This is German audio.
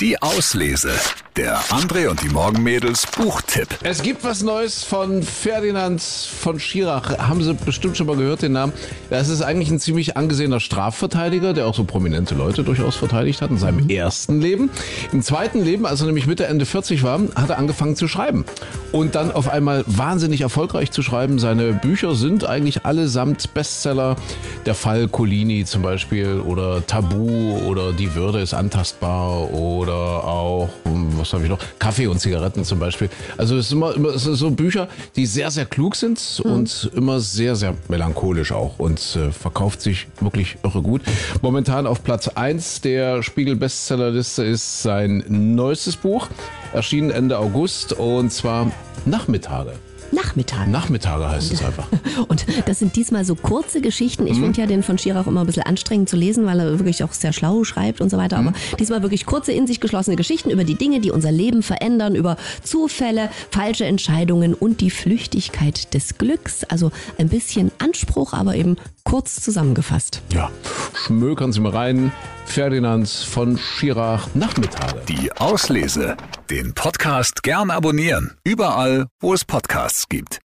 Die Auslese. Der André und die Morgenmädels Buchtipp. Es gibt was Neues von Ferdinand von Schirach. Haben Sie bestimmt schon mal gehört, den Namen. Das ist eigentlich ein ziemlich angesehener Strafverteidiger, der auch so prominente Leute durchaus verteidigt hat in seinem ersten Leben. Im zweiten Leben, als er nämlich Mitte, Ende 40 war, hat er angefangen zu schreiben. Und dann auf einmal wahnsinnig erfolgreich zu schreiben. Seine Bücher sind eigentlich allesamt Bestseller. Der Fall Colini zum Beispiel oder Tabu oder Die Würde ist antastbar oder auch, was habe ich noch? Kaffee und Zigaretten zum Beispiel. Also es ist immer, immer es ist so Bücher, die sehr, sehr klug sind und immer sehr, sehr melancholisch auch und äh, verkauft sich wirklich irre gut. Momentan auf Platz 1 der Spiegel-Bestsellerliste ist sein neuestes Buch, erschienen Ende August und zwar Nachmittage. Nachmittag. Nachmittage heißt es einfach. Und das sind diesmal so kurze Geschichten. Ich finde ja den von Schirach immer ein bisschen anstrengend zu lesen, weil er wirklich auch sehr schlau schreibt und so weiter. Aber diesmal wirklich kurze, in sich geschlossene Geschichten über die Dinge, die unser Leben verändern, über Zufälle, falsche Entscheidungen und die Flüchtigkeit des Glücks. Also ein bisschen Anspruch, aber eben kurz zusammengefasst. Ja, schmökern Sie mal rein. Ferdinand von Schirach Nachmittage. Die Auslese. Den Podcast gern abonnieren. Überall, wo es Podcasts gibt.